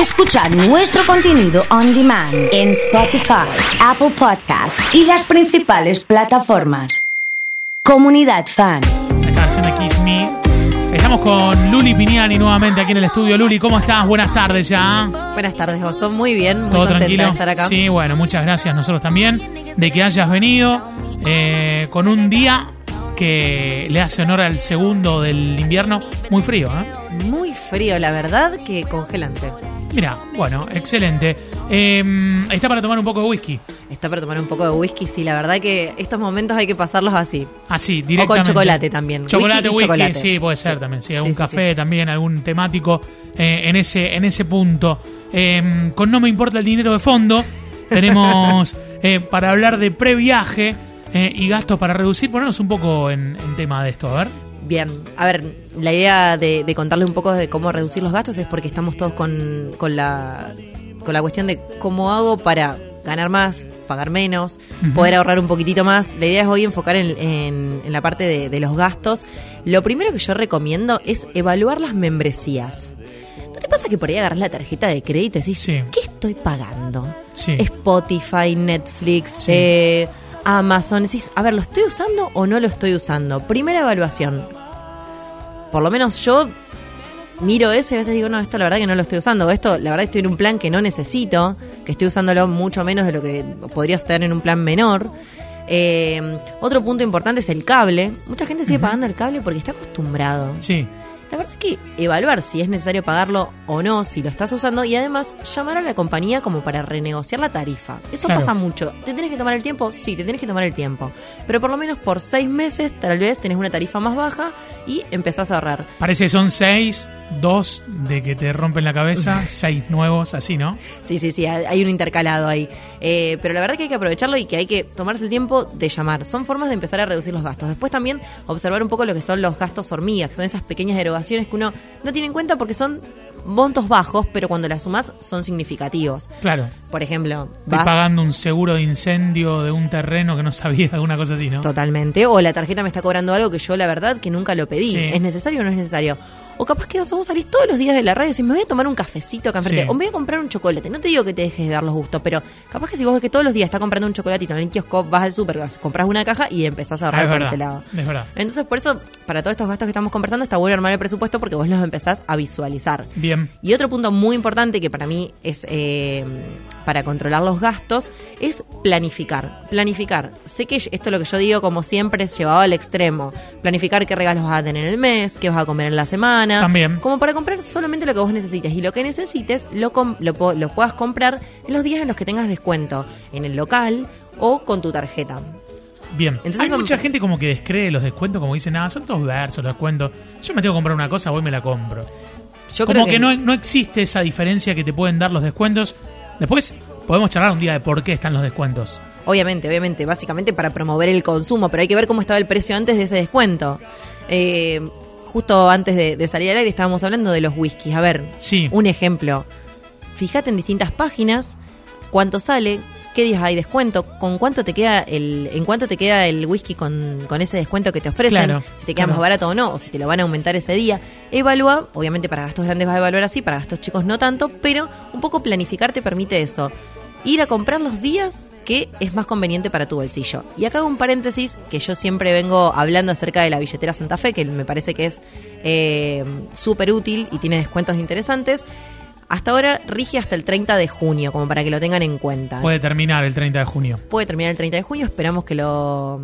Escuchar nuestro contenido on demand en Spotify, Apple Podcast y las principales plataformas. Comunidad Fan. La canción de Kiss Me. Estamos con Luli Piniani nuevamente aquí en el estudio. Luli, ¿cómo estás? Buenas tardes ya. Buenas tardes, Oso. Muy bien, muy ¿Todo contenta tranquilo? de estar acá. Sí, bueno, muchas gracias nosotros también de que hayas venido eh, con un día que le hace honor al segundo del invierno. Muy frío, ¿eh? Muy frío, la verdad, que congelante. Mira, bueno, excelente. Eh, está para tomar un poco de whisky. Está para tomar un poco de whisky, sí, la verdad que estos momentos hay que pasarlos así. Así, O con directamente. chocolate también. Chocolate, Whisky y whisky, chocolate. sí, puede ser Sí. también. Sí, algún sí, café también, algún temático eh, en, ese, en ese punto. Eh, con No Me Importa el Dinero de Fondo, tenemos eh, para hablar de previaje eh, y gastos para reducir. Ponernos un poco en, en tema de esto, a ver. Bien, a ver, la idea de, de contarles un poco de cómo reducir los gastos es porque estamos todos con, con, la, con la cuestión de cómo hago para ganar más, pagar menos, poder ahorrar un poquitito más. La idea es hoy enfocar en, en- en la parte de, de los gastos. Lo primero que yo recomiendo es evaluar las membresías. ¿No te pasa que por ahí agarras la tarjeta de crédito y decís, Sí. ¿qué estoy pagando? Sí. Spotify, Netflix, Sí. eh, Amazon. Decís, a ver, ¿lo estoy usando o no lo estoy usando? Primera evaluación. Por lo menos yo miro eso y a veces digo, no, esto la verdad que no lo estoy usando. Esto la verdad estoy en un plan que no necesito, que estoy usándolo mucho menos de lo que podría estar en un plan menor. Eh, otro punto importante es el cable. Mucha gente sigue pagando el cable porque está acostumbrado. Sí. La verdad es que evaluar si es necesario pagarlo o no, si lo estás usando, y además llamar a la compañía como para renegociar la tarifa. Eso Claro. pasa mucho. ¿Te tenés que tomar el tiempo? Sí, te tenés que tomar el tiempo. Pero por lo menos por seis meses tal vez tenés una tarifa más baja y empezás a ahorrar. Parece que son seis, dos de que te rompen la cabeza, seis nuevos, así, ¿no? Sí, sí, sí, hay un intercalado ahí. Eh, pero la verdad que hay que aprovecharlo y que hay que tomarse el tiempo de llamar. Son formas de empezar a reducir los gastos. Después también observar un poco lo que son los gastos hormigas, que son esas pequeñas erogaciones que uno no tiene en cuenta porque son montos bajos, pero cuando las sumás son significativos. Claro. Por ejemplo, Estoy pagando un seguro de incendio de un terreno que no sabía, alguna cosa así, ¿no? totalmente, o la tarjeta me está cobrando algo que yo la verdad que nunca lo pedí. Sí. ¿Es necesario o no es necesario? O capaz que vos salís todos los días de la radio y decís, me voy a tomar un cafecito acá enfrente, Sí. o me voy a comprar un chocolate. No te digo que te dejes de dar los gustos, pero capaz que si vos ves que todos los días estás comprando un chocolatito en el kiosco, vas al súper, vas, compras una caja y empezás a Ah, ahorrar es por verdad. ese lado. Es verdad. Entonces, por eso, para todos estos gastos que estamos conversando, está bueno armar el presupuesto porque vos los empezás a visualizar. Bien. Y otro punto muy importante que para mí es eh, para controlar los gastos es planificar. Planificar. Sé que esto es lo que yo digo, como siempre, es llevado al extremo. Planificar qué regalos vas a tener en el mes, qué vas a comer en la semana. También. Como para comprar solamente lo que vos necesites. Y lo que necesites lo, lo, lo puedas comprar en los días en los que tengas descuento. En el local o con tu tarjeta. Bien. Entonces Hay son- mucha gente como que descree los descuentos, como dicen, nada, son todos versos los descuentos. Yo me tengo que comprar una cosa, voy y me la compro. Yo como creo que, no, no existe esa diferencia que te pueden dar los descuentos. Después podemos charlar un día de por qué están los descuentos. Obviamente, obviamente, básicamente para promover el consumo, pero hay que ver cómo estaba el precio antes de ese descuento. Eh, justo antes de, de salir al aire estábamos hablando de los whiskies. A ver, Sí. un ejemplo. Fíjate en distintas páginas cuánto sale, qué días hay descuento, con cuánto te queda el, en cuánto te queda el whisky con, con ese descuento que te ofrecen, Claro, si te queda claro. más barato o no, o si te lo van a aumentar ese día. Evalúa, obviamente para gastos grandes vas a evaluar así, para gastos chicos no tanto, pero un poco planificar te permite eso. Ir a comprar los días que es más conveniente para tu bolsillo. Y acá hago un paréntesis que yo siempre vengo hablando acerca de la billetera Santa Fe, que me parece que es eh, súper útil y tiene descuentos interesantes. Hasta ahora rige hasta el 30 de junio, como para que lo tengan en cuenta. Puede terminar el 30 de junio. Puede terminar el 30 de junio, esperamos que lo,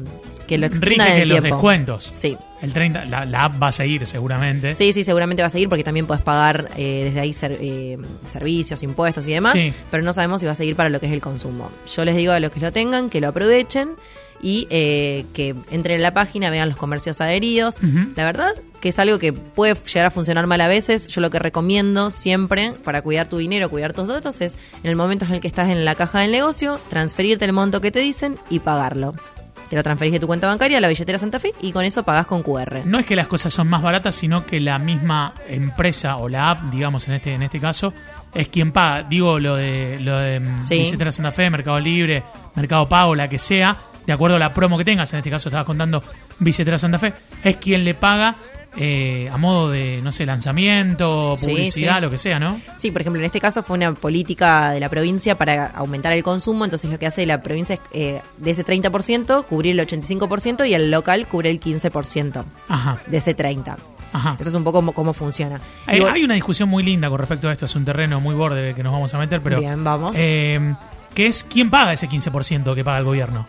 que lo Rige extiendan en que el los tiempo. descuentos. Sí. El 30, la, la app va a seguir seguramente. Sí, sí, seguramente va a seguir porque también puedes pagar eh, desde ahí ser- eh, servicios, impuestos y demás, Sí. pero no sabemos si va a seguir para lo que es el consumo. Yo les digo a los que lo tengan que lo aprovechen y eh, que entren en la página, vean los comercios adheridos. La verdad que es algo que puede llegar a funcionar mal a veces. Yo lo que recomiendo siempre para cuidar tu dinero, cuidar tus datos, es en el momento en el que estás en la caja del negocio, transferirte el monto que te dicen y pagarlo. Te lo transferís de tu cuenta bancaria a la billetera Santa Fe y con eso pagás con QR. No es que las cosas son más baratas, sino que la misma empresa o la app, digamos en este en este caso, es quien paga. Digo lo de lo de mm, Sí. Billetera Santa Fe, Mercado Libre, Mercado Pago, la que sea, de acuerdo a la promo que tengas. En este caso estabas contando Billetera Santa Fe, es quien le paga eh, a modo de, no sé, lanzamiento, Sí, publicidad, sí. lo que sea, ¿no? Sí, por ejemplo, en este caso fue una política de la provincia para aumentar el consumo, entonces lo que hace la provincia es eh, de ese 30% cubrir el 85% y el local cubre el 15% Ajá, de ese 30%. ajá. Eso es un poco cómo, cómo funciona. Hay, Digo, hay una discusión muy linda con respecto a esto, es un terreno muy borde que nos vamos a meter, pero... Bien, vamos. eh, que es quién paga ese 15% que paga el gobierno.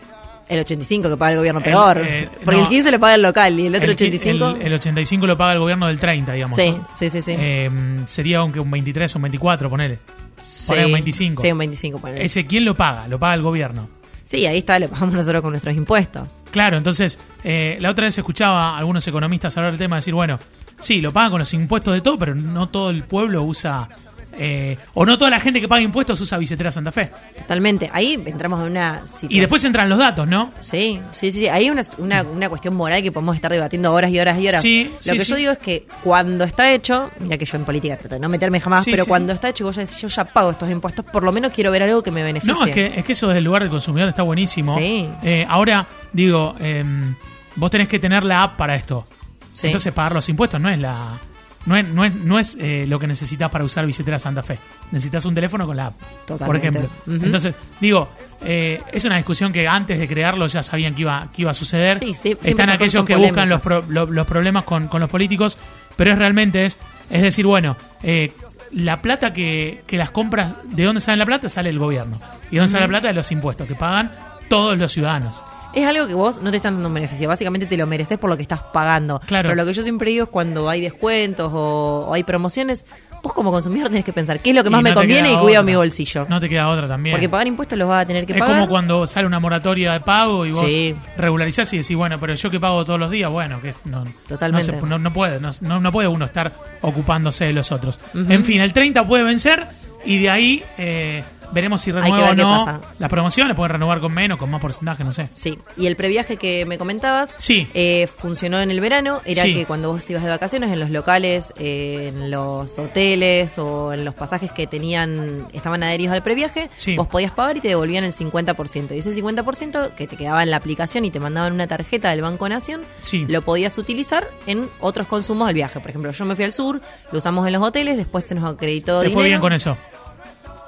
El 85% que paga el gobierno peor, eh, porque no. el 15% lo paga el local y el otro el, 85%... El, el 85 lo paga el gobierno del 30, digamos. sí, ¿no? sí, sí, sí. Eh, sería aunque un 23 o un 24, ponele. sí, un 25. Sí, un 25. ponele. Ese, ¿quién lo paga? Lo paga el gobierno. Sí, ahí está, lo pagamos nosotros con nuestros impuestos. Claro, entonces, eh, la otra vez escuchaba a algunos economistas hablar del tema, decir, bueno, sí, lo pagan con los impuestos de todo, pero no todo el pueblo usa, eh, o no toda la gente que paga impuestos usa billetera Santa Fe. Totalmente. Ahí entramos en una situación... Y después entran los datos, ¿no? Sí, sí, sí, sí. Hay una, una, una cuestión moral que podemos estar debatiendo horas y horas y horas. Sí, Lo sí, que yo digo es que cuando está hecho, mira que yo en política trato de no meterme jamás, pero cuando está hecho, vos ya decís, yo ya pago estos impuestos, por lo menos quiero ver algo que me beneficie. No, es que, es que eso desde el lugar del consumidor está buenísimo. Sí. Eh, ahora, digo, eh, vos tenés que tener la app para esto. Sí. Entonces pagar los impuestos no es la no es, no es, no es eh, lo que necesitas para usar billetera Santa Fe. Necesitas un teléfono con la app, por ejemplo. Entonces, digo, eh, es una discusión que antes de crearlo ya sabían que iba, que iba a suceder. Sí, sí, siempre Están aquellos que polémicas. buscan los, pro- lo- los problemas con, con los políticos, pero es realmente es, es decir, bueno, eh, la plata que, que las compras, ¿de dónde sale la plata? Sale el gobierno. ¿Y dónde sale la plata? De los impuestos que pagan todos los ciudadanos. Es algo que vos no te están dando un beneficio, básicamente te lo mereces por lo que estás pagando. Claro. Pero lo que yo siempre digo es cuando hay descuentos o, o hay promociones, vos como consumidor tenés que pensar qué es lo que más me no conviene y cuido otra. mi bolsillo. No te queda otra también. Porque pagar impuestos los vas a tener que es pagar. como cuando sale una moratoria de pago y vos Sí. regularizás y decís, bueno, pero yo que pago todos los días, bueno, que es- no, Totalmente. No, se- no- no puede, no, no- no puede uno estar ocupándose de los otros. En fin, el 30 puede vencer y de ahí eh, veremos si renueva o no las promociones, pueden renovar con menos, con más porcentaje, no sé. Sí, y el previaje que me comentabas Sí. eh, funcionó en el verano. Era Sí. que cuando vos ibas de vacaciones en los locales, eh, en los hoteles o en los pasajes que tenían estaban adheridos al previaje, Sí. vos podías pagar y te devolvían el 50%. Y ese 50% que te quedaba en la aplicación y te mandaban una tarjeta del Banco Nación, Sí. lo podías utilizar en otros consumos del viaje. Por ejemplo, yo me fui al sur, lo usamos en los hoteles, después se nos acreditó ¿Te dinero. fue bien con eso?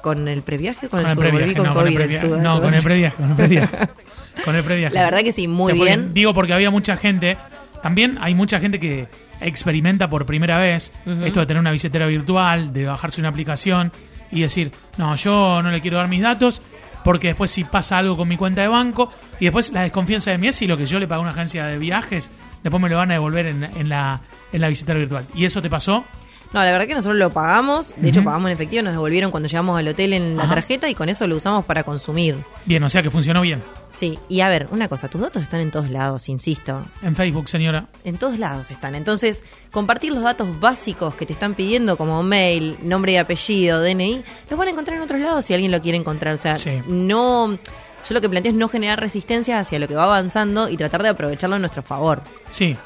¿Con el previaje con, Con el previaje, con no, con el previaje. No, con el previaje, con el previaje. Con el previaje. La verdad que sí, muy bien. Digo porque había mucha gente, también hay mucha gente que experimenta por primera vez esto de tener una billetera virtual, de bajarse una aplicación y decir, no, yo no le quiero dar mis datos porque después si pasa algo con mi cuenta de banco y después la desconfianza de mí es si lo que yo le pago a una agencia de viajes, después me lo van a devolver en, en la, en la billetera virtual. ¿Y eso te pasó? No, la verdad que nosotros lo pagamos, de hecho pagamos en efectivo, nos devolvieron cuando llegamos al hotel en la tarjeta y con eso lo usamos para consumir. Bien, o sea que funcionó bien. Sí, y a ver, una cosa, tus datos están en todos lados, insisto. En Facebook, señora. En todos lados están. Entonces, compartir los datos básicos que te están pidiendo, como mail, nombre y apellido, DNI, los van a encontrar en otros lados si alguien lo quiere encontrar. O sea, Sí. no. Yo lo que planteo es no generar resistencia hacia lo que va avanzando y tratar de aprovecharlo a nuestro favor. Sí,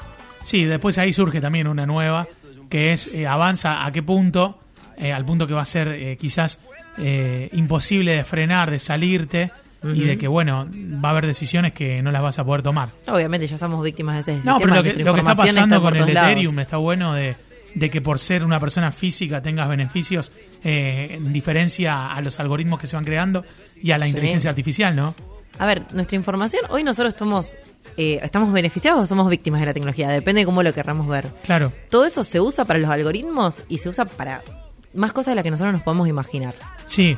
sí, después ahí surge también una nueva, que es eh, avanza a qué punto, eh, al punto que va a ser eh, quizás eh, imposible de frenar, de salirte y de que, bueno, va a haber decisiones que no las vas a poder tomar. Obviamente ya somos víctimas de ese No, sistema. pero lo que, lo que está pasando con el lados. Ethereum está bueno de, de que por ser una persona física tengas beneficios eh, en diferencia a los algoritmos que se van creando y a la Sí. inteligencia artificial, ¿no? A ver, nuestra información, hoy nosotros estamos, eh, estamos beneficiados o somos víctimas de la tecnología, depende de cómo lo querramos ver. Claro. Todo eso se usa para los algoritmos y se usa para más cosas de las que nosotros nos podemos imaginar. Sí.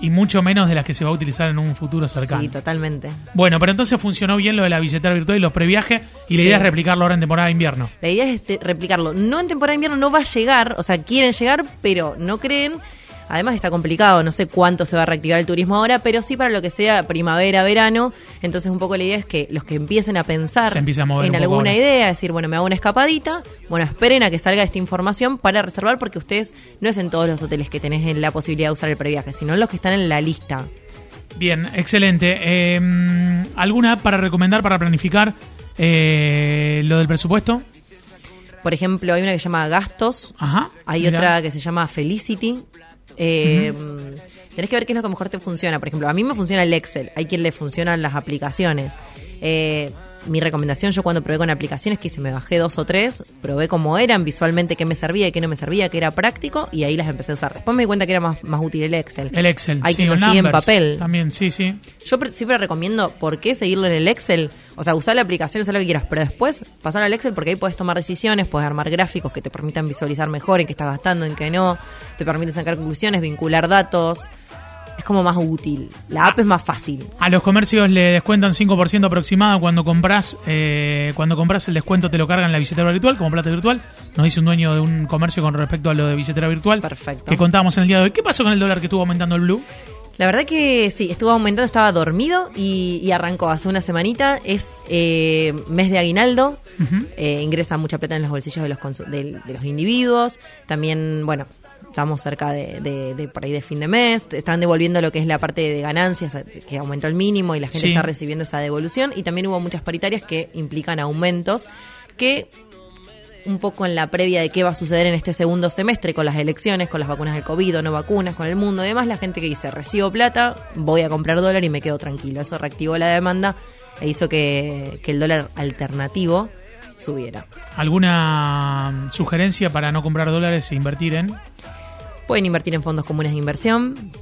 Y mucho menos de las que se va a utilizar en un futuro cercano. Sí, totalmente. Bueno, pero entonces funcionó bien lo de la billetera virtual y los previajes y la Sí. idea es replicarlo ahora en temporada de invierno. La idea es replicarlo. No en temporada de invierno, no va a llegar, o sea, quieren llegar, pero no creen. Además está complicado, no sé cuánto se va a reactivar el turismo ahora, pero sí para lo que sea primavera, verano. Entonces un poco la idea es que los que empiecen a pensar a en alguna idea, decir, bueno, me hago una escapadita, bueno, esperen a que salga esta información para reservar porque ustedes no es en todos los hoteles que tenés la posibilidad de usar el previaje, sino en los que están en la lista. Bien, excelente. Eh, ¿Alguna app para recomendar, para planificar eh, lo del presupuesto? Por ejemplo, hay una que se llama Gastos, Ajá. Hay mirá. otra que se llama Felicity. Eh, Tenés que ver qué es lo que mejor te funciona. Por ejemplo, a mí me funciona el Excel. Hay quien le funcionan las aplicaciones. Eh, mi recomendación, yo cuando probé con aplicaciones, que se me bajé dos o tres, probé cómo eran visualmente, qué me servía y qué no me servía, qué era práctico, y ahí las empecé a usar. Después me di cuenta que era más, más útil el Excel. El Excel. Hay sí, que o lo sigue en papel. También, sí, sí. Yo pre- siempre recomiendo por qué seguirlo en el Excel. O sea, usar la aplicación, usar lo que quieras, pero después pasar al Excel porque ahí puedes tomar decisiones, puedes armar gráficos que te permitan visualizar mejor en qué estás gastando, en qué no, te permite sacar conclusiones, vincular datos. Como más útil. La app es más fácil. A los comercios le descuentan 5% aproximado cuando compras eh, cuando compras el descuento te lo cargan en la billetera virtual como plata virtual. Nos dice un dueño de un comercio con respecto a lo de billetera virtual. Perfecto. Que contábamos en el día de hoy. ¿Qué pasó con el dólar que estuvo aumentando el blue? La verdad que sí, estuvo aumentando, estaba dormido y, y arrancó hace una semanita. Es eh, mes de aguinaldo, eh, ingresa mucha plata en los bolsillos de los, del- de los individuos. También, bueno, estamos cerca de, de- de por ahí de fin de mes. Están devolviendo lo que es la parte de ganancias, que aumentó el mínimo y la gente Sí. está recibiendo esa devolución. Y también hubo muchas paritarias que implican aumentos que un poco en la previa de qué va a suceder en este segundo semestre con las elecciones, con las vacunas del COVID o no vacunas, con el mundo y demás, la gente que dice, recibo plata, voy a comprar dólar y me quedo tranquilo. Eso reactivó la demanda e hizo que, que el dólar alternativo subiera. ¿Alguna sugerencia para no comprar dólares e invertir en? Pueden invertir en fondos comunes de inversión,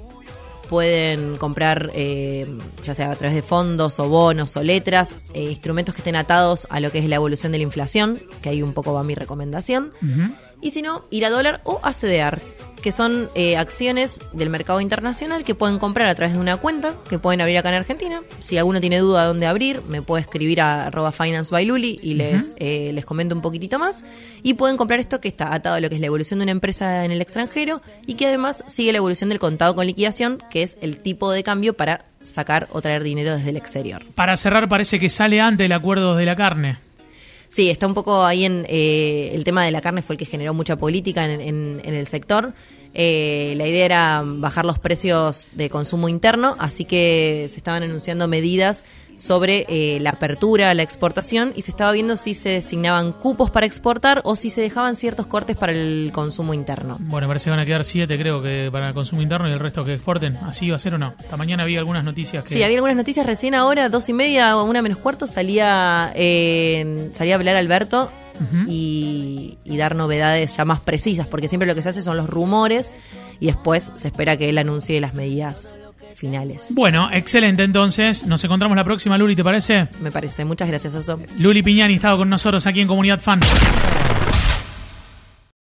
pueden comprar, eh, ya sea a través de fondos o bonos o letras, eh, instrumentos que estén atados a lo que es la evolución de la inflación, que ahí un poco va mi recomendación. Y si no, ir a dólar o a CDRs, que son eh, acciones del mercado internacional que pueden comprar a través de una cuenta que pueden abrir acá en Argentina. Si alguno tiene duda de dónde abrir, me puede escribir a arroba finance by Luli y les, eh, les comento un poquitito más. Y pueden comprar esto que está atado a lo que es la evolución de una empresa en el extranjero y que además sigue la evolución del contado con liquidación, que es el tipo de cambio para sacar o traer dinero desde el exterior. Para cerrar, parece que sale antes el acuerdo de la carne. Sí, está un poco ahí en eh, el tema de la carne fue el que generó mucha política en, en- en el sector. Eh, la idea era bajar los precios de consumo interno, así que se estaban anunciando medidas sobre eh, la apertura, la exportación y se estaba viendo si se designaban cupos para exportar o si se dejaban ciertos cortes para el consumo interno. Bueno, parece que van a quedar siete, creo, que para el consumo interno y el resto que exporten. ¿Así va a ser o no? Esta mañana había algunas noticias que... Sí, había algunas noticias recién ahora, dos y media o una menos cuarto, salía, eh, salía a hablar Alberto y, y dar novedades ya más precisas, porque siempre lo que se hace son los rumores y después se espera que él anuncie las medidas finales. Bueno, excelente entonces. Nos encontramos la próxima, Luli, ¿te parece? Me parece. Muchas gracias, Oso. Luli Piñani estaba con nosotros aquí en Comunidad Fan.